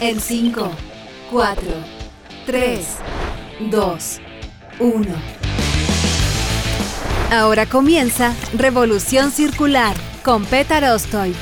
En 5, 4, 3, 2, 1. Ahora comienza Revolución Circular con Petar Ostoich.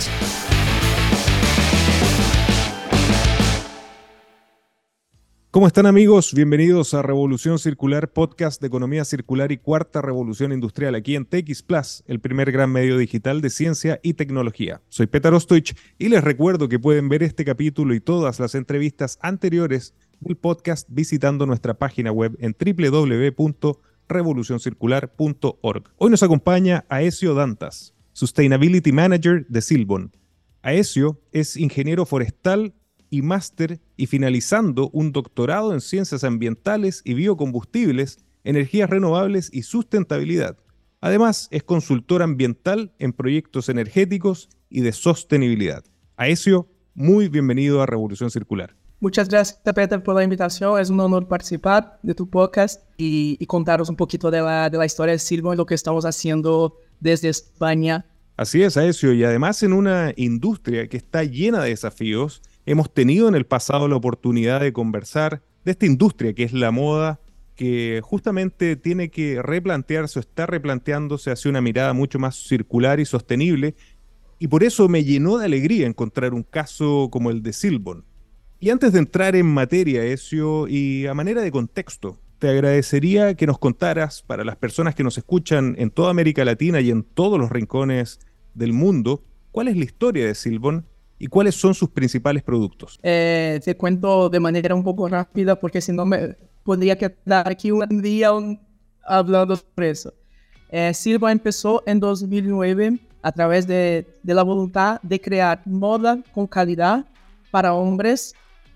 ¿Cómo están amigos? Bienvenidos a Revolución Circular, podcast de economía circular y cuarta revolución industrial aquí en TX Plus, el primer gran medio digital de ciencia y tecnología. Soy Petar Ostoich y les recuerdo que pueden ver este capítulo y todas las entrevistas anteriores del podcast visitando nuestra página web en www.revolucioncircular.org. Hoy nos acompaña Aesio Dantas, Sustainability Manager de Silbon. Aesio es ingeniero forestal y máster y finalizando un doctorado en ciencias ambientales y biocombustibles, energías renovables y sustentabilidad. Además, es consultor ambiental en proyectos energéticos y de sostenibilidad. Aesio, muy bienvenido a Revolución Circular. Muchas gracias, Peter, por la invitación. Es un honor participar de tu podcast y, y contaros un poquito de la, de la historia de Silvo y lo que estamos haciendo desde España. Así es, Aesio, y además en una industria que está llena de desafíos Hemos tenido en el pasado la oportunidad de conversar de esta industria que es la moda, que justamente tiene que replantearse o está replanteándose hacia una mirada mucho más circular y sostenible. Y por eso me llenó de alegría encontrar un caso como el de Silbon. Y antes de entrar en materia, Ezio, y a manera de contexto, te agradecería que nos contaras, para las personas que nos escuchan en toda América Latina y en todos los rincones del mundo, cuál es la historia de Silbon y cuáles son sus principales productos. Eh, te cuento de manera un poco rápida porque si no me podría quedar aquí un día hablando sobre eso. Eh, Silva empezó en 2009 a través de, de, la voluntad de crear moda con calidad para hombres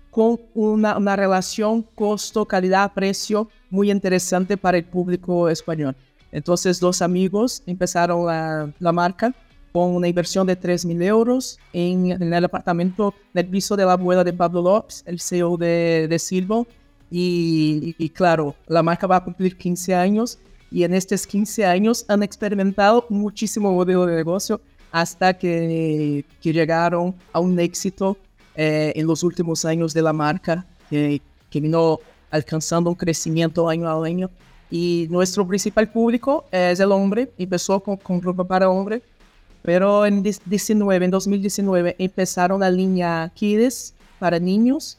con una, una relación costo-calidad-precio muy interesante para el público español. Entonces dos amigos empezaron la, la marca con una inversión de 3 mil euros en, en, el apartamento del piso de la abuela de Pablo López, el CEO de, de Silvo. Y, y, y, claro, la marca va a cumplir 15 años y en estos 15 años han experimentado muchísimo modelo de negocio hasta que, que llegaron a un éxito eh, en los últimos años de la marca, que vino alcanzando un crecimiento año a año. Y nuestro principal público es el hombre, empezó con, con ropa para hombre, pero en 19, en 2019 empezaron la línea Kids para niños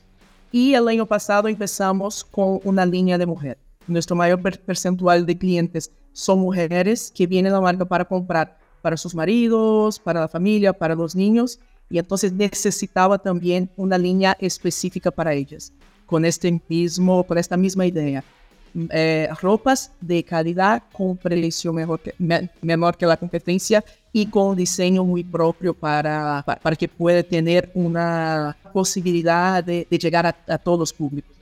y el año pasado empezamos con una línea de mujer. Nuestro mayor percentual de clientes son mujeres que vienen a la marca para comprar para sus maridos, para la familia, para los niños y entonces necesitaba también una línea específica para ellas, con este mismo, con esta misma idea. Eh, ropas de calidad con precio mejor que, me, menor que la competencia y con un diseño muy propio para, para, que pueda tener una posibilidad de, de llegar a, a, todos los públicos.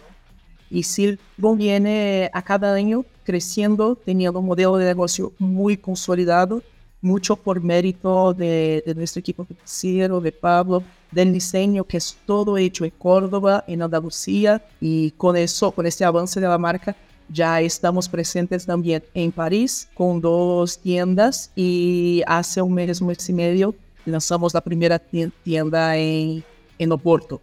Y Silvon viene a cada año creciendo, teniendo un modelo de negocio muy consolidado, mucho por mérito de, de nuestro equipo financiero, de Pablo, del diseño que es todo hecho en Córdoba, en Andalucía, y con eso, con este avance de la marca, ya estamos presentes también en París con dos tiendas y hace un mes, un mes y medio lanzamos la primera tienda en, en Oporto.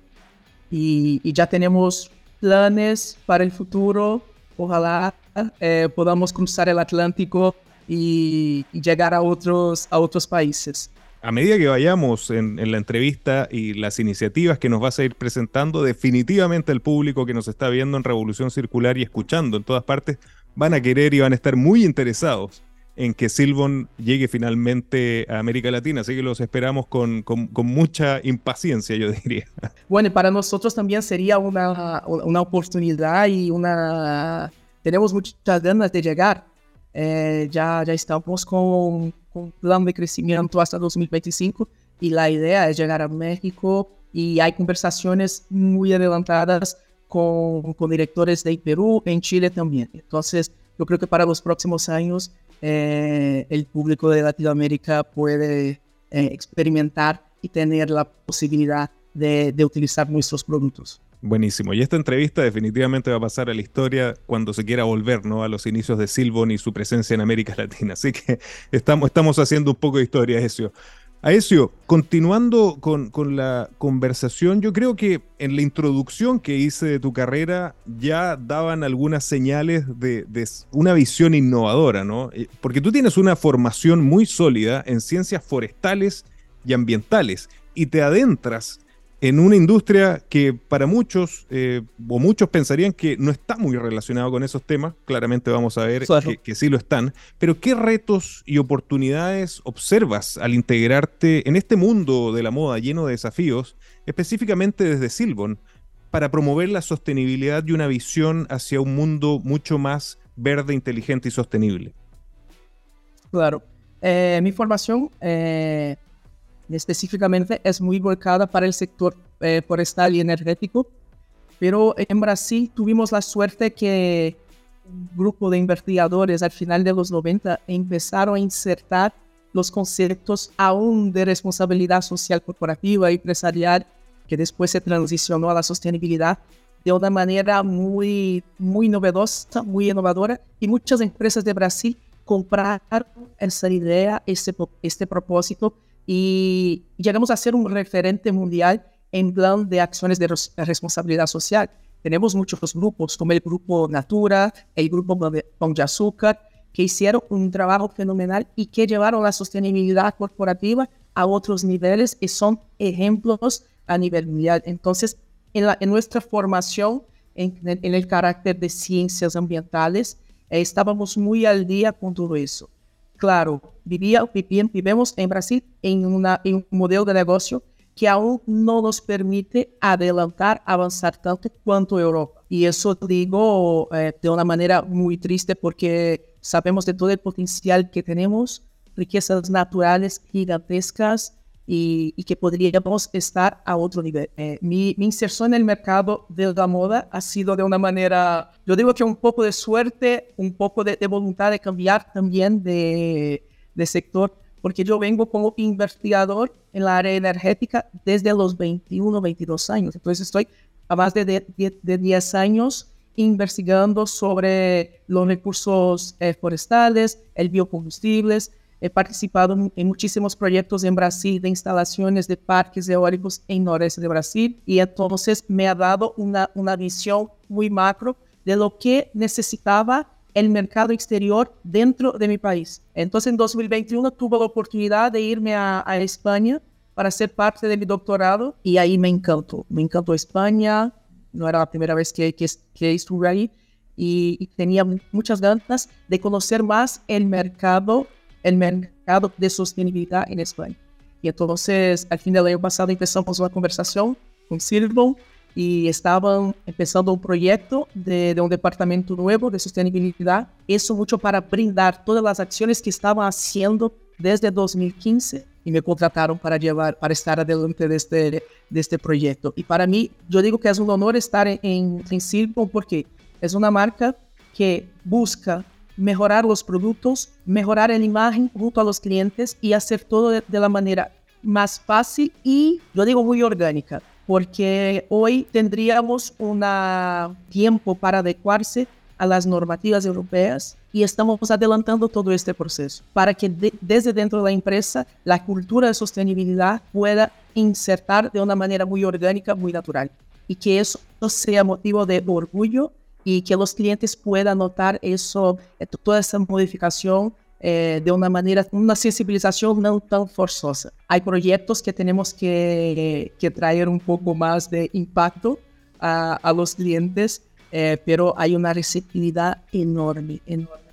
Y ya tenemos planes para el futuro. Ojalá eh, podamos cruzar el Atlántico y, y, llegar a otros, a otros países a medida que vayamos en, la entrevista y las iniciativas que nos vas a ir presentando, definitivamente el público que nos está viendo en Revolución Circular y escuchando en todas partes van a querer y van a estar muy interesados en que Silvon llegue finalmente a América Latina. Así que los esperamos con, mucha impaciencia, yo diría. Bueno, para nosotros también sería una, oportunidad y una... Tenemos muchas ganas de llegar. Eh, ya, estamos con, un plan de crecimiento hasta 2025 y la idea es llegar a México y hay conversaciones muy adelantadas con, con directores de Perú, en Chile también. Entonces, yo creo que para los próximos años eh, el público de Latinoamérica puede eh, experimentar y tener la posibilidad de, de, utilizar nuestros productos. Buenísimo. Y esta entrevista definitivamente va a pasar a la historia cuando se quiera volver ¿no? a los inicios de Silbon y su presencia en América Latina. Así que estamos, estamos haciendo un poco de historia, Ezio. Aesio, continuando con, la conversación, yo creo que en la introducción que hice de tu carrera ya daban algunas señales de, de, una visión innovadora, ¿no? Eh, porque tú tienes una formación muy sólida en ciencias forestales y ambientales y te adentras en una industria que para muchos, eh, o muchos pensarían que no está muy relacionado con esos temas, claramente vamos a ver que, sí lo están, pero ¿qué retos y oportunidades observas al integrarte en este mundo de la moda lleno de desafíos, específicamente desde Silbon, para promover la sostenibilidad y una visión hacia un mundo mucho más verde, inteligente y sostenible? Claro. Eh, mi formación eh, específicamente es muy volcada para el sector eh, forestal y energético, pero en Brasil tuvimos la suerte que un grupo de investigadores al final de los 90 empezaron a insertar los conceptos aún de responsabilidad social corporativa y empresarial, que después se transicionó a la sostenibilidad de una manera muy, muy novedosa, muy innovadora, y muchas empresas de Brasil compraron esa idea, ese, este propósito, y llegamos a ser un referente mundial en plan de acciones de responsabilidad social. Tenemos muchos grupos, como el Grupo Natura, el Grupo Pão de Azúcar, que hicieron un trabajo fenomenal y que llevaron la sostenibilidad corporativa a otros niveles y son ejemplos a nivel mundial. Entonces, en, la, en nuestra formación, en, en, el carácter de ciencias ambientales, eh, estábamos muy al día con todo eso. Claro, vivía, vivimos en Brasil en, un modelo de negocio que aún no nos permite adelantar, avanzar tanto cuanto Europa. Y eso digo eh, de una manera muy triste porque sabemos de todo el potencial que tenemos, riquezas naturales gigantescas y, y que podríamos estar a otro nivel. Eh, mi, mi, inserción en el mercado de la moda ha sido de una manera, yo digo que un poco de suerte, un poco de, de voluntad de cambiar también de, de sector porque yo vengo como investigador en la área energética desde los 21, 22 años. Entonces estoy a más de 10, años investigando sobre los recursos eh, forestales, el biocombustibles. He participado en muchísimos proyectos en Brasil de instalaciones de parques eólicos en noreste de Brasil y entonces me ha dado una, una visión muy macro de lo que necesitaba el mercado exterior dentro de mi país. Entonces, en 2021 tuve la oportunidad de irme a, a España para ser parte de mi doctorado y ahí me encantó. Me encantó España, no era la primera vez que, que, que estuve ahí y, y, tenía muchas ganas de conocer más el mercado, el mercado de sostenibilidad en España. Y entonces, al fin del año pasado empezamos una conversación con Silvio y estaban empezando un proyecto de, de, un departamento nuevo de sostenibilidad. Eso mucho para brindar todas las acciones que estaban haciendo desde 2015 y me contrataron para llevar, para estar adelante de este, de este proyecto. Y para mí, yo digo que es un honor estar en, en, en porque es una marca que busca mejorar los productos, mejorar la imagen junto a los clientes y hacer todo de, la manera más fácil y, yo digo, muy orgánica porque hoy tendríamos un tiempo para adecuarse a las normativas europeas y estamos adelantando todo este proceso para que de, desde dentro de la empresa la cultura de sostenibilidad pueda insertar de una manera muy orgánica, muy natural y que eso sea motivo de orgullo y que los clientes puedan notar eso, toda esa modificación eh, de una manera, una sensibilización no tan forzosa. Hay proyectos que tenemos que, que traer un poco más de impacto a, a los clientes, eh, pero hay una receptividad enorme, enorme.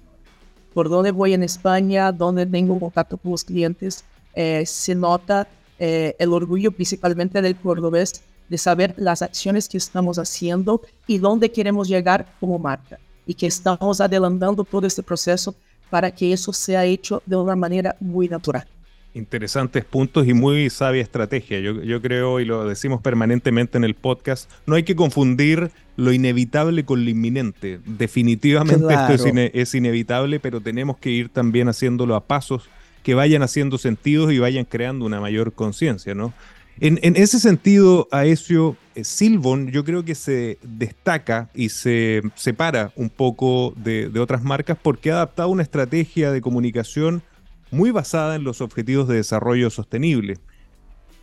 Por donde voy en España, donde tengo contacto con los clientes, eh, se nota eh, el orgullo principalmente del cordobés de saber las acciones que estamos haciendo y dónde queremos llegar como marca y que estamos adelantando todo este proceso para que eso sea hecho de una manera muy natural. Interesantes puntos y muy sabia estrategia. Yo, creo, y lo decimos permanentemente en el podcast, no hay que confundir lo inevitable con lo inminente. Definitivamente esto es, inevitable, pero tenemos que ir también haciéndolo a pasos que vayan haciendo sentido y vayan creando una mayor conciencia, ¿no? En, ese sentido, Aesio, eh, Silvon yo creo que se destaca y se separa un poco de, de otras marcas porque ha adaptado una estrategia de comunicación muy basada en los objetivos de desarrollo sostenible.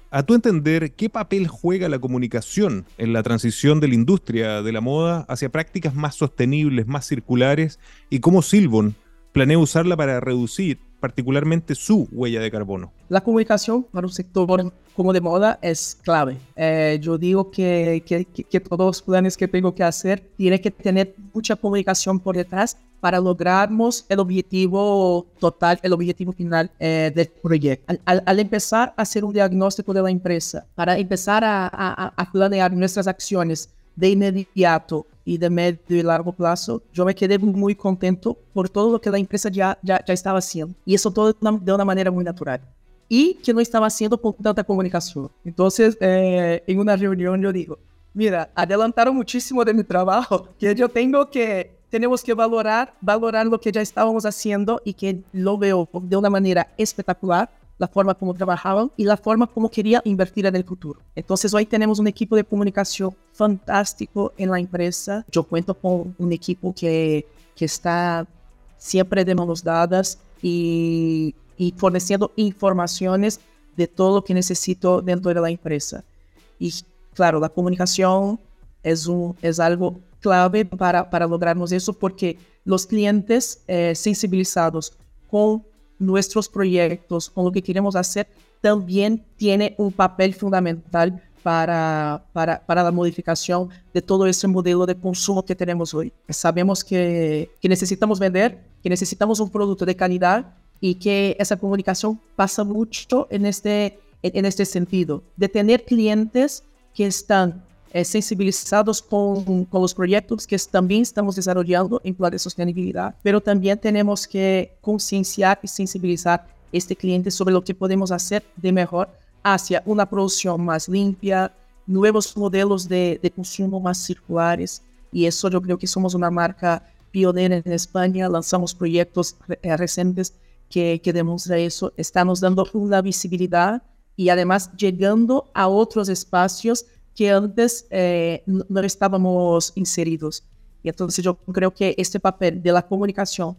A tu entender, ¿qué papel juega la comunicación en la transición de la industria de la moda hacia prácticas más sostenibles, más circulares? ¿Y cómo Silvon planea usarla para reducir particularmente su huella de carbono? La comunicación para un sector como de moda es clave. Eh, yo digo que, que, que, todos los planes que tengo que hacer tienen que tener mucha comunicación por detrás para lograrmos el objetivo total, el objetivo final eh, del proyecto. Al, al, empezar a hacer un diagnóstico de la empresa, para empezar a, a, a planear nuestras acciones de inmediato y de medio y largo plazo, yo me quedé muy contento por todo lo que la empresa ya, ya, ya estaba haciendo. Y eso todo de una manera muy natural. Y que no estaba haciendo con tanta comunicación. Entonces, eh, en una reunión yo digo, mira, adelantaron muchísimo de mi trabajo, que yo tengo que, tenemos que valorar, valorar lo que ya estábamos haciendo y que lo veo de una manera espectacular la forma como trabajaban y la forma como quería invertir en el futuro. Entonces hoy tenemos un equipo de comunicación fantástico en la empresa. Yo cuento con un equipo que, que está siempre de manos dadas y, y forneciendo informaciones de todo lo que necesito dentro de la empresa. Y claro, la comunicación es, un, es algo clave para, para lograrnos eso porque los clientes eh, sensibilizados con nuestros proyectos, con lo que queremos hacer, también tiene un papel fundamental para, para, para, la modificación de todo ese modelo de consumo que tenemos hoy. Sabemos que, que, necesitamos vender, que necesitamos un producto de calidad y que esa comunicación pasa mucho en este, en este sentido, de tener clientes que están eh, sensibilizados con, con, los proyectos que también estamos desarrollando en plan de sostenibilidad, pero también tenemos que concienciar y sensibilizar este cliente sobre lo que podemos hacer de mejor hacia una producción más limpia, nuevos modelos de, de consumo más circulares. Y eso yo creo que somos una marca pionera en España, lanzamos proyectos eh, recientes que, que demuestra eso, estamos dando una visibilidad y además llegando a otros espacios que antes eh, no estábamos inseridos. Y entonces yo creo que este papel de la comunicación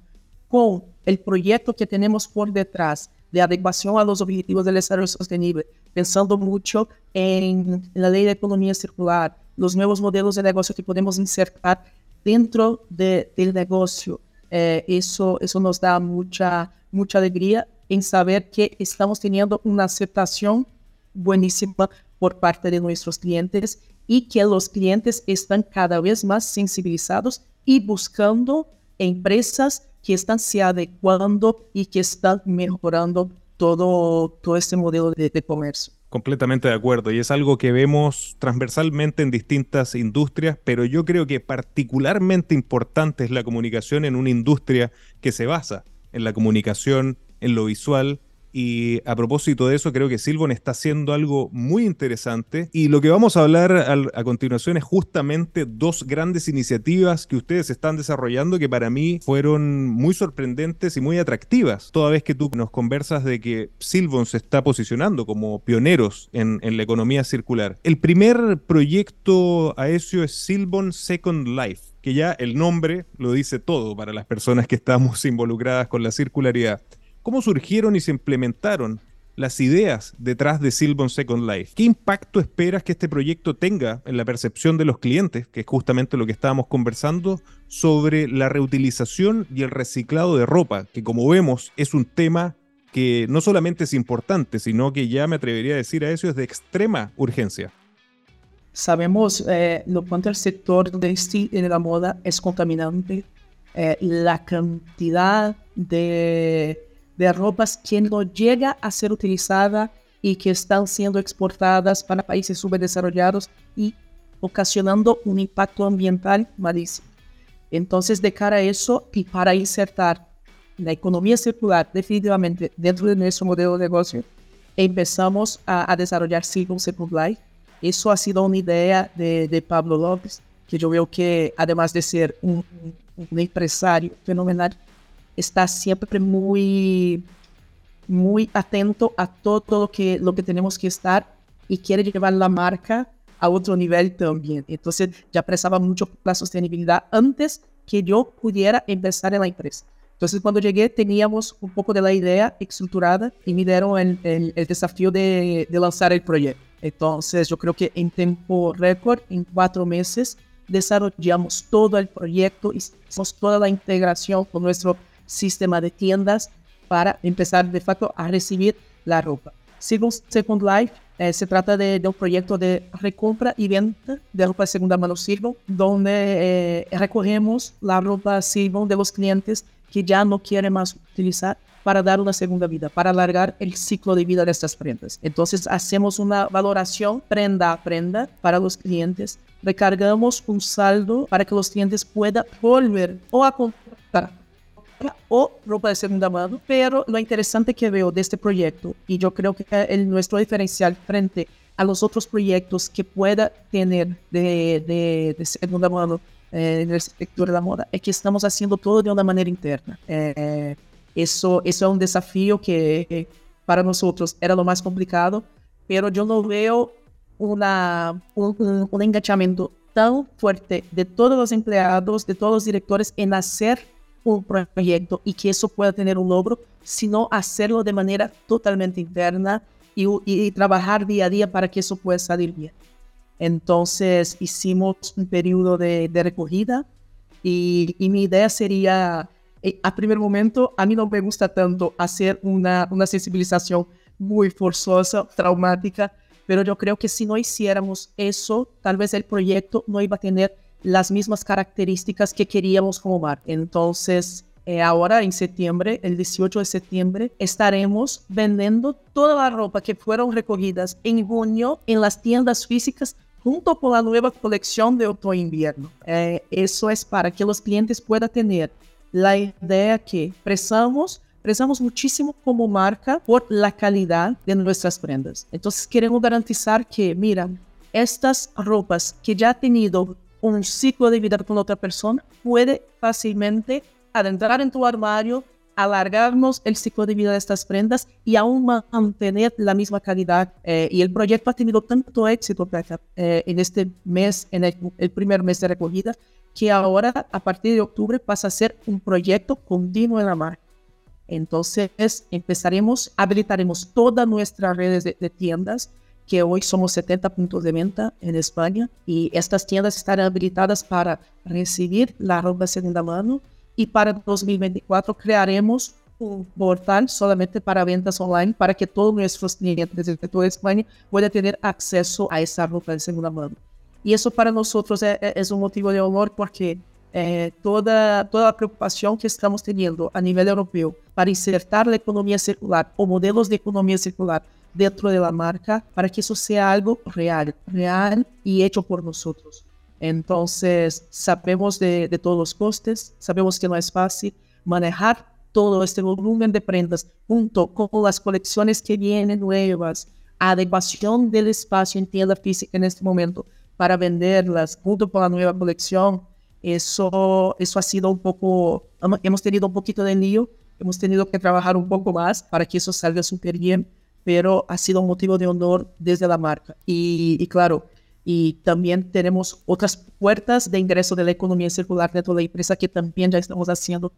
con el proyecto que tenemos por detrás de adecuación a los objetivos del desarrollo sostenible, pensando mucho en, la ley de economía circular, los nuevos modelos de negocio que podemos insertar dentro del negocio, eh, eso, eso nos da mucha, mucha alegría en saber que estamos teniendo una aceptación buenísima por parte de nuestros clientes y que los clientes están cada vez más sensibilizados y buscando empresas que están se adecuando y que están mejorando todo, todo este modelo de, de comercio. Completamente de acuerdo, y es algo que vemos transversalmente en distintas industrias, pero yo creo que particularmente importante es la comunicación en una industria que se basa en la comunicación, en lo visual, y a propósito de eso, creo que Silvon está haciendo algo muy interesante. Y lo que vamos a hablar a continuación es justamente dos grandes iniciativas que ustedes están desarrollando que para mí fueron muy sorprendentes y muy atractivas. Toda vez que tú nos conversas de que Silvon se está posicionando como pioneros en, la economía circular. El primer proyecto a eso es Silvon Second Life que ya el nombre lo dice todo para las personas que estamos involucradas con la circularidad. ¿Cómo surgieron y se implementaron las ideas detrás de Silbon Second Life? ¿Qué impacto esperas que este proyecto tenga en la percepción de los clientes, que es justamente lo que estábamos conversando, sobre la reutilización y el reciclado de ropa, que como vemos es un tema que no solamente es importante, sino que ya me atrevería a decir a eso es de extrema urgencia? Sabemos eh, lo cuanto el sector de la moda es contaminante, eh, la cantidad de de ropas que no llega a ser utilizada y que están siendo exportadas para países subdesarrollados y ocasionando un impacto ambiental malísimo. Entonces, de cara a eso y para insertar la economía circular definitivamente dentro de nuestro modelo de negocio, empezamos a, a desarrollar Second Life. Eso ha sido una idea de, de, Pablo López, que yo veo que además de ser un, un empresario fenomenal, está siempre muy, muy atento a todo lo que, lo que tenemos que estar y quiere llevar la marca a otro nivel también. Entonces ya prestaba mucho la sostenibilidad antes que yo pudiera empezar en la empresa. Entonces cuando llegué teníamos un poco de la idea estructurada y me dieron el, el, el desafío de, de, lanzar el proyecto. Entonces yo creo que en tiempo récord, en cuatro meses, desarrollamos todo el proyecto, hicimos toda la integración con nuestro sistema de tiendas para empezar de facto a recibir la ropa. Second Life eh, se trata de, de, un proyecto de recompra y venta de ropa de segunda mano Silvon, donde eh, recogemos la ropa Silvon de los clientes que ya no quieren más utilizar para dar una segunda vida, para alargar el ciclo de vida de estas prendas. Entonces hacemos una valoración prenda a prenda para los clientes, recargamos un saldo para que los clientes puedan volver o a comprar o ropa de segunda mano, pero lo interesante que veo de este proyecto, y yo creo que el, nuestro diferencial frente a los otros proyectos que pueda tener de, de, de segunda mano eh, en el sector de la moda, es que estamos haciendo todo de una manera interna. Eh, eso, eso es un desafío que para nosotros era lo más complicado, pero yo no veo una, un, un, un enganchamiento tan fuerte de todos los empleados, de todos los directores en hacer un proyecto y que eso pueda tener un logro, sino hacerlo de manera totalmente interna y, y, y, trabajar día a día para que eso pueda salir bien. Entonces hicimos un periodo de, de recogida y, y, mi idea sería, eh, a primer momento, a mí no me gusta tanto hacer una, una sensibilización muy forzosa, traumática, pero yo creo que si no hiciéramos eso, tal vez el proyecto no iba a tener las mismas características que queríamos como marca. Entonces, eh, ahora en septiembre, el 18 de septiembre, estaremos vendiendo toda la ropa que fueron recogidas en junio en las tiendas físicas junto con la nueva colección de otoño-invierno. Eh, eso es para que los clientes puedan tener la idea que prezamos, prezamos muchísimo como marca por la calidad de nuestras prendas. Entonces queremos garantizar que, mira, estas ropas que ya ha tenido un ciclo de vida con otra persona, puede fácilmente adentrar en tu armario, alargarnos el ciclo de vida de estas prendas y aún mantener la misma calidad. Eh, y el proyecto ha tenido tanto éxito eh, en este mes, en el, el, primer mes de recogida, que ahora, a partir de octubre, pasa a ser un proyecto continuo en la marca. Entonces, empezaremos, habilitaremos todas nuestras redes de, de tiendas que hoy somos 70 puntos de venta en España y estas tiendas estarán habilitadas para recibir la ropa segunda mano y para 2024 crearemos un portal solamente para ventas online para que todos nuestros clientes de toda España puedan tener acceso a esa ropa de segunda mano. Y eso para nosotros es, es un motivo de honor porque eh, toda, toda la preocupación que estamos teniendo a nivel europeo para insertar la economía circular o modelos de economía circular dentro de la marca para que eso sea algo real, real y hecho por nosotros. Entonces, sabemos de, de todos los costes, sabemos que no es fácil manejar todo este volumen de prendas junto con las colecciones que vienen nuevas, adecuación del espacio en tienda física en este momento para venderlas junto con la nueva colección. Eso, eso ha sido un poco, hemos tenido un poquito de lío, hemos tenido que trabajar un poco más para que eso salga súper bien pero ha sido un motivo de honor desde la marca. Y, y, claro, y también tenemos otras puertas de ingreso de la economía circular dentro de la empresa que también ya estamos haciendo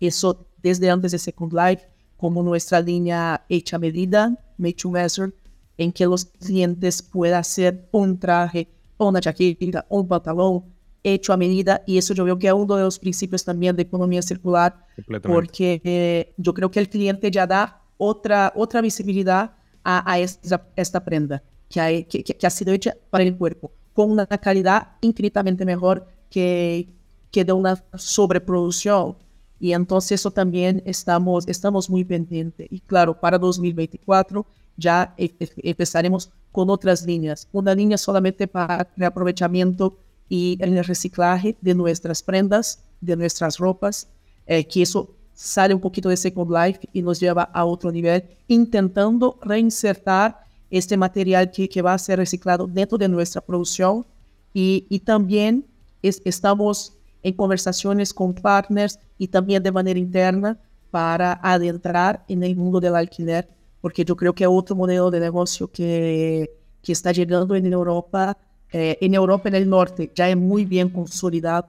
eso desde antes de Second Life, como nuestra línea hecha a medida, made to measure, en que los clientes puedan hacer un traje, una chaqueta, un pantalón hecho a medida. Y eso yo veo que es uno de los principios también de economía circular, porque eh, yo creo que el cliente ya da otra, otra visibilidad a, a esta, esta, prenda que ha, que, que ha, sido hecha para el cuerpo, con una calidad infinitamente mejor que, que de una sobreproducción. Y entonces eso también estamos, estamos muy pendientes. Y claro, para 2024 ya e, e, empezaremos con otras líneas. Una línea solamente para el aprovechamiento y el reciclaje de nuestras prendas, de nuestras ropas, eh, que eso sale un poquito de Second Life y nos lleva a otro nivel, intentando reinsertar este material que, que va a ser reciclado dentro de nuestra producción. Y, y también es, estamos en conversaciones con partners y también de manera interna para adentrar en el mundo del alquiler, porque yo creo que otro modelo de negocio que, que está llegando en Europa, eh, en Europa en el norte ya es muy bien consolidado.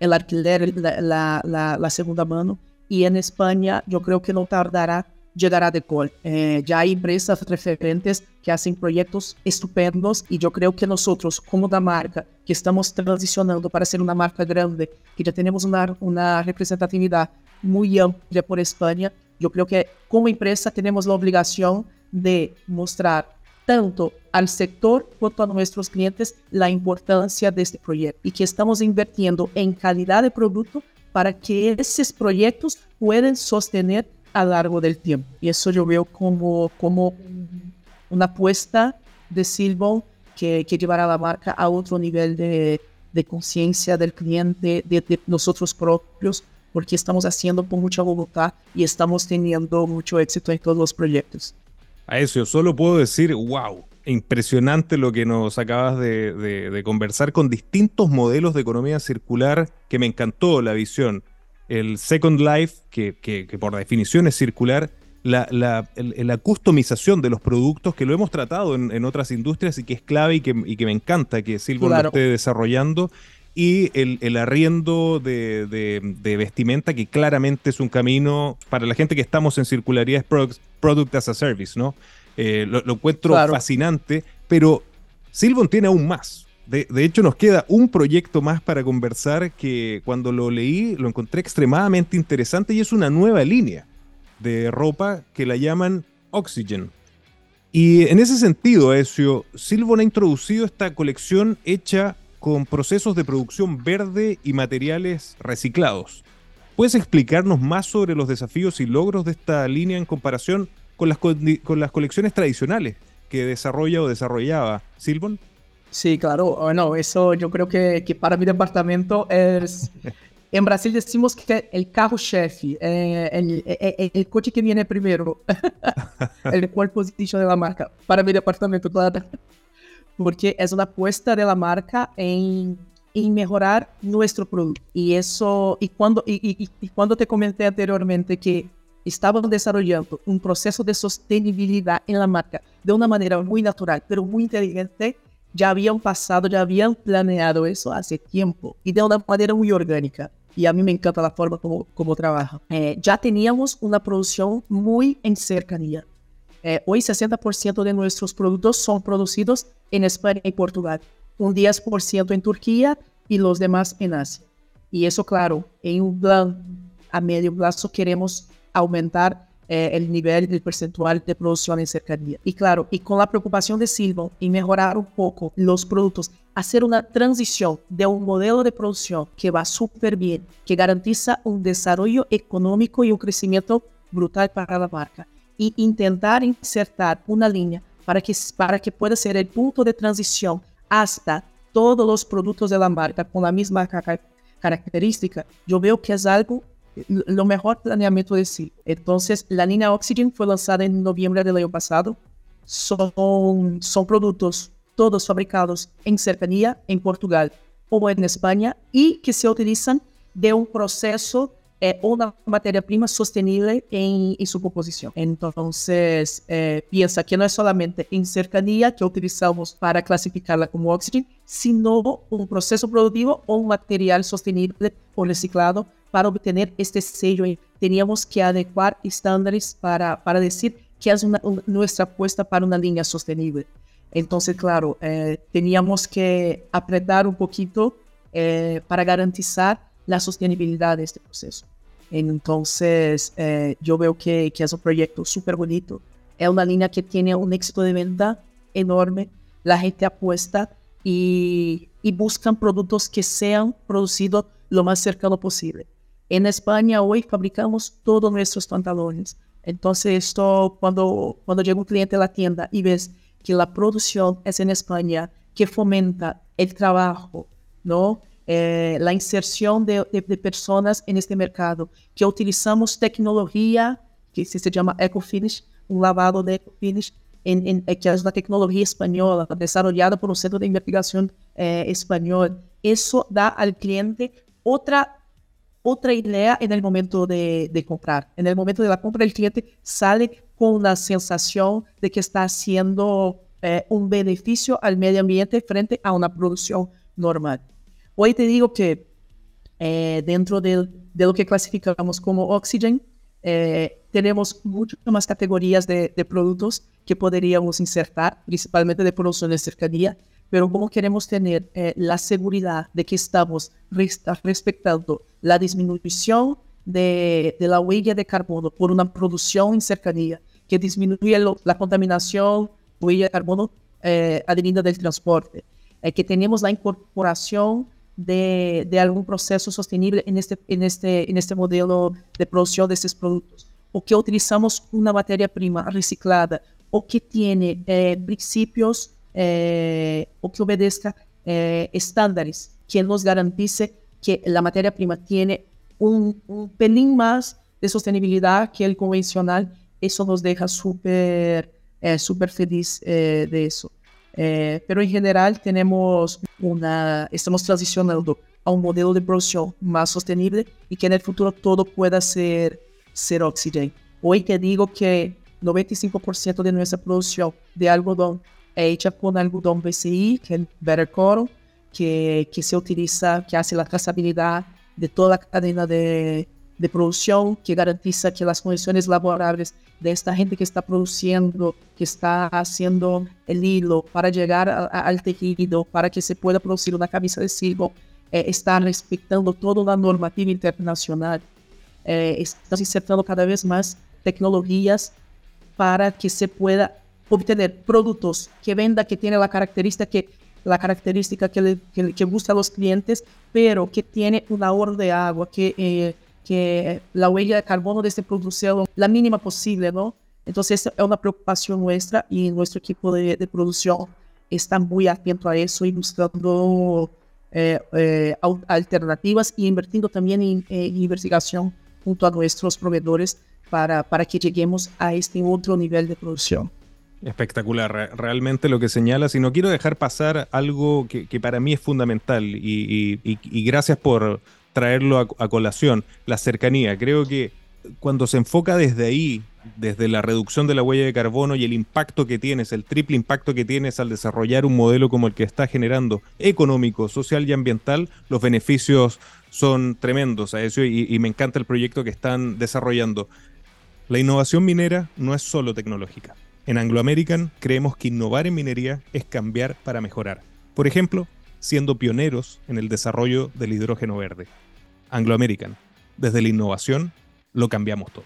El alquiler, la, la, la, segunda mano, y en España yo creo que no tardará llegará de gol. Eh, ya hay empresas referentes que hacen proyectos estupendos y yo creo que nosotros, como la marca, que estamos transicionando para ser una marca grande, que ya tenemos una, una representatividad muy amplia por España, yo creo que como empresa tenemos la obligación de mostrar tanto al sector quanto a nuestros clientes la importancia de este proyecto y que estamos invirtiendo en calidad de producto para que esos proyectos puedan sostener a largo del tiempo. Y eso yo veo como, como una apuesta de Silvon que, que llevará a la marca a otro nivel de, conciencia del cliente, de, de nosotros propios, porque estamos haciendo con mucha voluntad y estamos teniendo mucho éxito en todos los proyectos. A eso yo solo puedo decir, wow, impresionante lo que nos acabas de, de, conversar con distintos modelos de economía circular, que me encantó la visión. El Second Life, que, que, por definición es circular, la, la, la, customización de los productos, que lo hemos tratado en, en, otras industrias y que es clave y que, y que me encanta que Silvon lo esté desarrollando, y el, el arriendo de, de, vestimenta, que claramente es un camino para la gente que estamos en circularidad, es product, product as a service, ¿no? Eh, lo, encuentro fascinante, pero Silvon tiene aún más. De, de, hecho, nos queda un proyecto más para conversar que cuando lo leí lo encontré extremadamente interesante y es una nueva línea de ropa que la llaman Oxygen. Y en ese sentido, Ezio, Silvon ha introducido esta colección hecha con procesos de producción verde y materiales reciclados. ¿Puedes explicarnos más sobre los desafíos y logros de esta línea en comparación con las, con las colecciones tradicionales que desarrolla o desarrollaba Silvon? Sí, claro. Bueno, eso yo creo que, que para mi departamento es... En Brasil decimos que el carro chefe, eh, el, el, el, coche que viene primero, el cuerpo position de la marca. Para mi departamento, claro. Porque es una apuesta de la marca en, en mejorar nuestro producto. Y eso, y cuando, y, y, y cuando te comenté anteriormente que estaban desarrollando un proceso de sostenibilidad en la marca de una manera muy natural, pero muy inteligente, ya habían pasado, ya habían planeado eso hace tiempo y de una manera muy orgánica. Y a mí me encanta la forma como, como trabaja. Eh, ya teníamos una producción muy en cercanía. Eh, hoy 60% de nuestros productos son producidos en España y Portugal, un 10% en Turquía y los demás en Asia. Y eso, claro, en un plan a medio plazo queremos aumentar eh, el nivel del percentual de producción en cercanía. Y claro, y con la preocupación de Silva en mejorar un poco los productos, hacer una transición de un modelo de producción que va súper bien, que garantiza un desarrollo económico y un crecimiento brutal para la marca, y intentar insertar una línea para que, para que pueda ser el punto de transición hasta todos los productos de la marca con la misma característica, yo veo que es algo lo mejor planeamiento de sí. Entonces, la línea Oxygen fue lanzada en noviembre del año pasado. Son, son productos todos fabricados en cercanía, en Portugal o en España, y que se utilizan de un proceso eh, una materia prima sostenible en, en su composición. Entonces, eh, piensa que no es solamente en cercanía que utilizamos para clasificarla como oxígeno, sino un proceso productivo o un material sostenible o reciclado para obtener este sello. Teníamos que adecuar estándares para, para decir que es una, nuestra apuesta para una línea sostenible. Entonces, claro, eh, teníamos que apretar un poquito eh, para garantizar la sostenibilidad de este proceso. Entonces, eh, yo veo que, que es un proyecto súper bonito. Es una línea que tiene un éxito de venta enorme. La gente apuesta y, y buscan productos que sean producidos lo más cercano posible. En España hoy fabricamos todos nuestros pantalones. Entonces, esto, cuando, cuando llega un cliente a la tienda y ves que la producción es en España, que fomenta el trabajo, ¿no? eh, la inserción de, personas en este mercado, que utilizamos tecnología que se llama EcoFinish, un lavado de EcoFinish, en, eh, que es una tecnología española desarrollada por un centro de investigación eh, español. Eso da al cliente otra, otra idea en el momento de, de, comprar. En el momento de la compra, el cliente sale con la sensación de que está haciendo un beneficio al medio ambiente frente a una producción normal. Hoy te digo que eh, dentro de, lo que clasificamos como Oxygen, eh, tenemos muchas más categorías de, productos que podríamos insertar, principalmente de producción de cercanía, pero como queremos tener eh, la seguridad de que estamos respetando la disminución de, la huella de carbono por una producción en cercanía, que disminuye la contaminación, huella de carbono advenida del transporte, que tenemos la incorporación de, de, algún proceso sostenible en este, en, este, en este modelo de producción de estos productos, o que utilizamos una materia prima reciclada, o que tiene eh, principios eh, o que obedezca eh, estándares que nos garantice que la materia prima tiene un, un pelín más de sostenibilidad que el convencional, eso nos deja súper súper feliz de eso. Eh, pero en general tenemos una, estamos transicionando a un modelo de producción más sostenible y que en el futuro todo pueda ser, ser oxígeno. Hoy te digo que 95% de nuestra producción de algodón es hecha con algodón BCI, que es Better Cotton, que, que se utiliza, que hace la trazabilidad de toda la cadena de, de producción, que garantiza que las condiciones laborables de esta gente que está produciendo, que está haciendo el hilo para llegar al tejido, para que se pueda producir una camisa de silbo, eh, está respetando toda la normativa internacional. Eh, estamos insertando cada vez más tecnologías para que se pueda obtener productos que venda, que tiene la característica que la característica que, que, busca a los clientes, pero que tiene un ahorro de agua, que eh, que la huella de carbono de este producto sea la mínima posible, ¿no? Entonces, es una preocupación nuestra y nuestro equipo de, producción está muy atento a eso y buscando eh, eh, alternativas y invirtiendo también en, investigación junto a nuestros proveedores para, para que lleguemos a este otro nivel de producción. Espectacular, realmente lo que señalas. Y no quiero dejar pasar algo que, para mí es fundamental. Y, gracias por, traerlo a, colación, la cercanía. Creo que cuando se enfoca desde ahí, desde la reducción de la huella de carbono y el impacto que tienes, el triple impacto que tienes al desarrollar un modelo como el que está generando, económico, social y ambiental, los beneficios son tremendos a eso y me encanta el proyecto que están desarrollando. La innovación minera no es solo tecnológica. En Anglo American creemos que innovar en minería es cambiar para mejorar. Por ejemplo, siendo pioneros en el desarrollo del hidrógeno verde. Anglo American, desde la innovación lo cambiamos todo.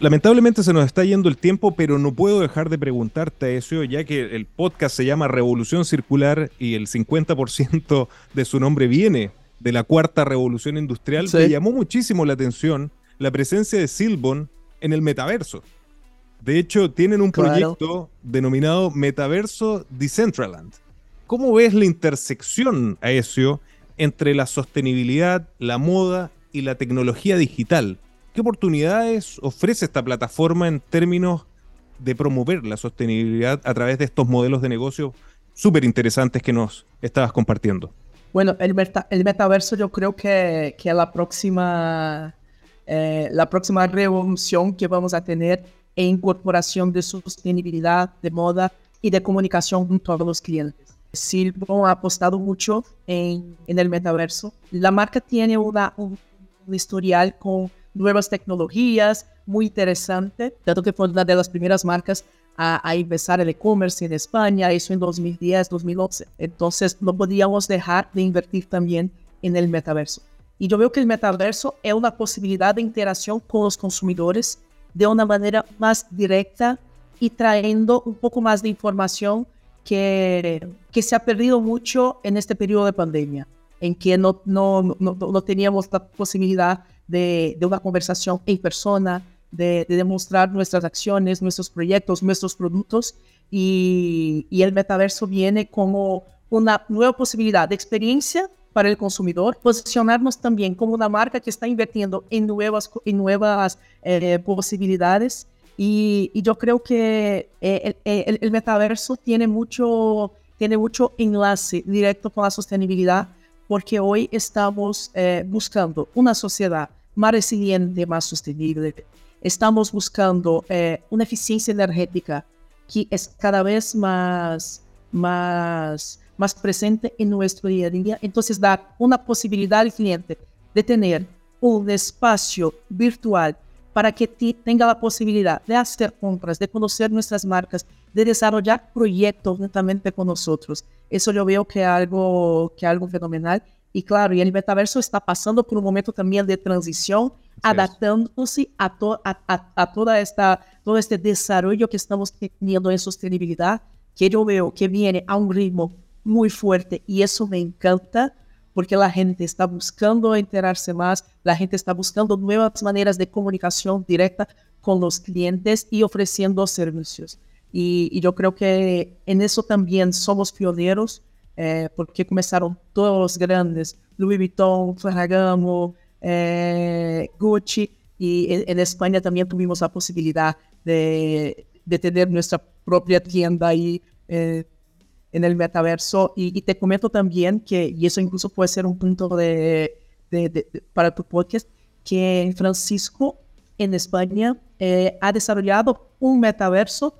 Lamentablemente se nos está yendo el tiempo, pero no puedo dejar de preguntarte eso, ya que el podcast se llama Revolución Circular y el 50% de su nombre viene de la cuarta revolución industrial. Me llamó muchísimo la atención la presencia de Silbon en el metaverso. De hecho, tienen un proyecto denominado Metaverso Decentraland. ¿Cómo ves la intersección, Aesio, entre la sostenibilidad, la moda y la tecnología digital? ¿Qué oportunidades ofrece esta plataforma en términos de promover la sostenibilidad a través de estos modelos de negocio súper interesantes que nos estabas compartiendo? Bueno, el, metaverso yo creo que, es la próxima, eh, la próxima revolución que vamos a tener en incorporación de sostenibilidad, de moda y de comunicación con todos los clientes. Silvon ha apostado mucho en, el metaverso. La marca tiene una, un, historial con nuevas tecnologías muy interesante, tanto que fue una de las primeras marcas a, a empezar el e-commerce en España, eso en 2010, 2011. Entonces no podíamos dejar de invertir también en el metaverso. Y yo veo que el metaverso es una posibilidad de interacción con los consumidores de una manera más directa y trayendo un poco más de información que, que se ha perdido mucho en este periodo de pandemia, en que no, no, no, no teníamos la posibilidad de, de, una conversación en persona, de, de, demostrar nuestras acciones, nuestros proyectos, nuestros productos, y, y el metaverso viene como una nueva posibilidad de experiencia para el consumidor, posicionarnos también como una marca que está invirtiendo en nuevas, en nuevas eh, posibilidades. Y, y, yo creo que eh, el, el, metaverso tiene mucho, tiene mucho enlace directo con la sostenibilidad, porque hoy estamos eh, buscando una sociedad más resiliente, más sostenible. Estamos buscando eh, una eficiencia energética que es cada vez más, más más presente en nuestro día a día. Entonces, dar una posibilidad al cliente de tener un espacio virtual para que tenga la posibilidad de hacer compras, de conocer nuestras marcas, de desarrollar proyectos netamente con nosotros. Eso yo veo que es algo, que algo fenomenal. Y claro, y el metaverso está pasando por un momento también de transición, adaptándose a, a, a, toda esta, todo este desarrollo que estamos teniendo en sostenibilidad, que yo veo que viene a un ritmo muy fuerte y eso me encanta porque la gente está buscando enterarse más, la gente está buscando nuevas maneras de comunicación directa con los clientes y ofreciendo servicios. Y, yo creo que en eso también somos pioneros, eh, porque comenzaron todos los grandes, Louis Vuitton, Ferragamo, eh, Gucci, y en, España también tuvimos la posibilidad de, de tener nuestra propia tienda ahí. Eh, en el metaverso. Y, te comento también que, y eso incluso puede ser un punto de, para tu podcast, que Francisco en España eh, ha desarrollado un metaverso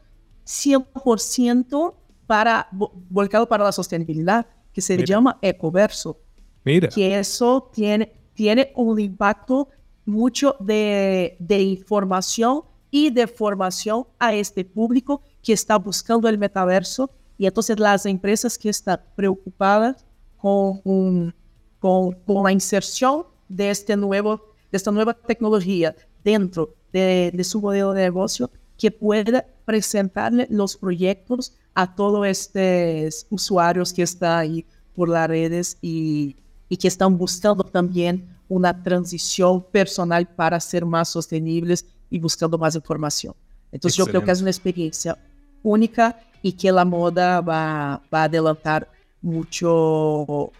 100% para, volcado para la sostenibilidad, que se llama Ecoverso. Mira. Que eso tiene, tiene un impacto mucho de, de información y de formación a este público que está buscando el metaverso y entonces las empresas que están preocupadas con, con, con la inserción de, este nuevo, de esta nueva tecnología dentro de, de, su modelo de negocio, que pueda presentarle los proyectos a todos estos usuarios que están ahí por las redes y, y que están buscando también una transición personal para ser más sostenibles y buscando más información. Entonces Excelente. yo creo que es una experiencia única y que la moda va, va a adelantar mucho,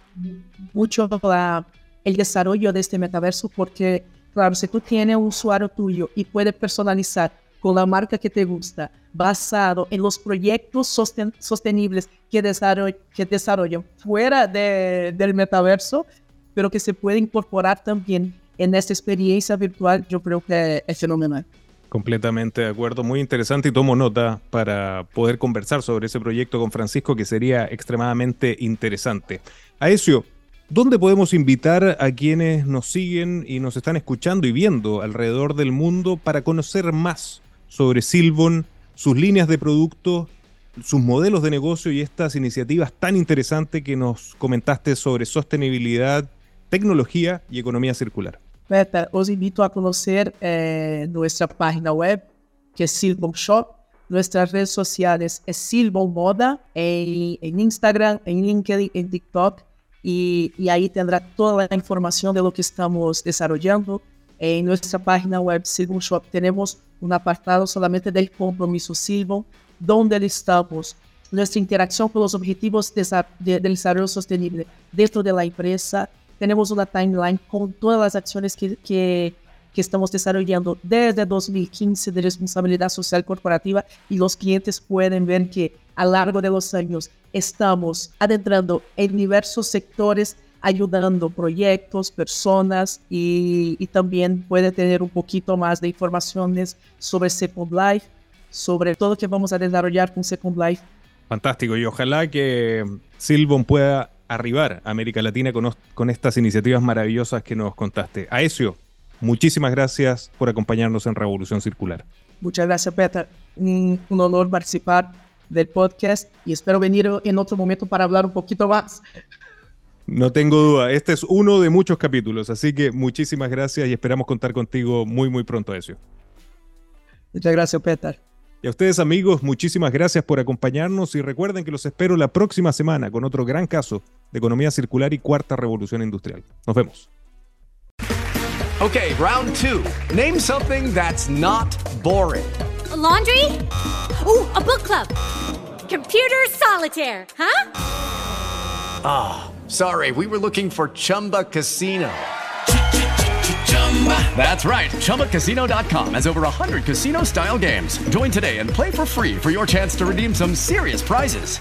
mucho la, el desarrollo de este metaverso porque, claro, si tú tienes un usuario tuyo y puedes personalizar con la marca que te gusta, basado en los proyectos sosten sostenibles que, desarroll que desarrollan fuera de, del metaverso, pero que se puede incorporar también en esta experiencia virtual, yo creo que es fenomenal. Completamente de acuerdo, muy interesante y tomo nota para poder conversar sobre ese proyecto con Francisco que sería extremadamente interesante. Aesio, ¿dónde podemos invitar a quienes nos siguen y nos están escuchando y viendo alrededor del mundo para conocer más sobre Silbon, sus líneas de producto, sus modelos de negocio y estas iniciativas tan interesantes que nos comentaste sobre sostenibilidad, tecnología y economía circular? Beta, os invito a conocer eh, nuestra página web, que es Silbon Shop. Nuestras redes sociales es Silbon Moda en, en, Instagram, en LinkedIn, en TikTok. Y, y, ahí tendrá toda la información de lo que estamos desarrollando. En nuestra página web Silbon Shop tenemos un apartado solamente del compromiso Silbon, donde listamos nuestra interacción con los objetivos de, de, del desarrollo sostenible dentro de la empresa, tenemos una timeline con todas las acciones que, que, que, estamos desarrollando desde 2015 de responsabilidad social corporativa y los clientes pueden ver que a lo largo de los años estamos adentrando en diversos sectores ayudando proyectos, personas y, y también puede tener un poquito más de informaciones sobre Second Life, sobre todo lo que vamos a desarrollar con Second Life. Fantástico y ojalá que Silvon pueda arribar a América Latina con, con estas iniciativas maravillosas que nos contaste. Aesio, muchísimas gracias por acompañarnos en Revolución Circular. Muchas gracias, Peter. Un, un honor participar del podcast y espero venir en otro momento para hablar un poquito más. No tengo duda, este es uno de muchos capítulos, así que muchísimas gracias y esperamos contar contigo muy, muy pronto, Aesio. Muchas gracias, Peter. Y a ustedes amigos, muchísimas gracias por acompañarnos y recuerden que los espero la próxima semana con otro gran caso de economía circular y cuarta revolución industrial. Nos vemos. Okay, round two. Name something that's not boring. A laundry? Ooh, a book club. Computer solitaire, huh? Ah. Sorry, we were looking for Chumba Casino. That's right. ChumbaCasino.com has over 100 casino style games. Join today and play for free for your chance to redeem some serious prizes.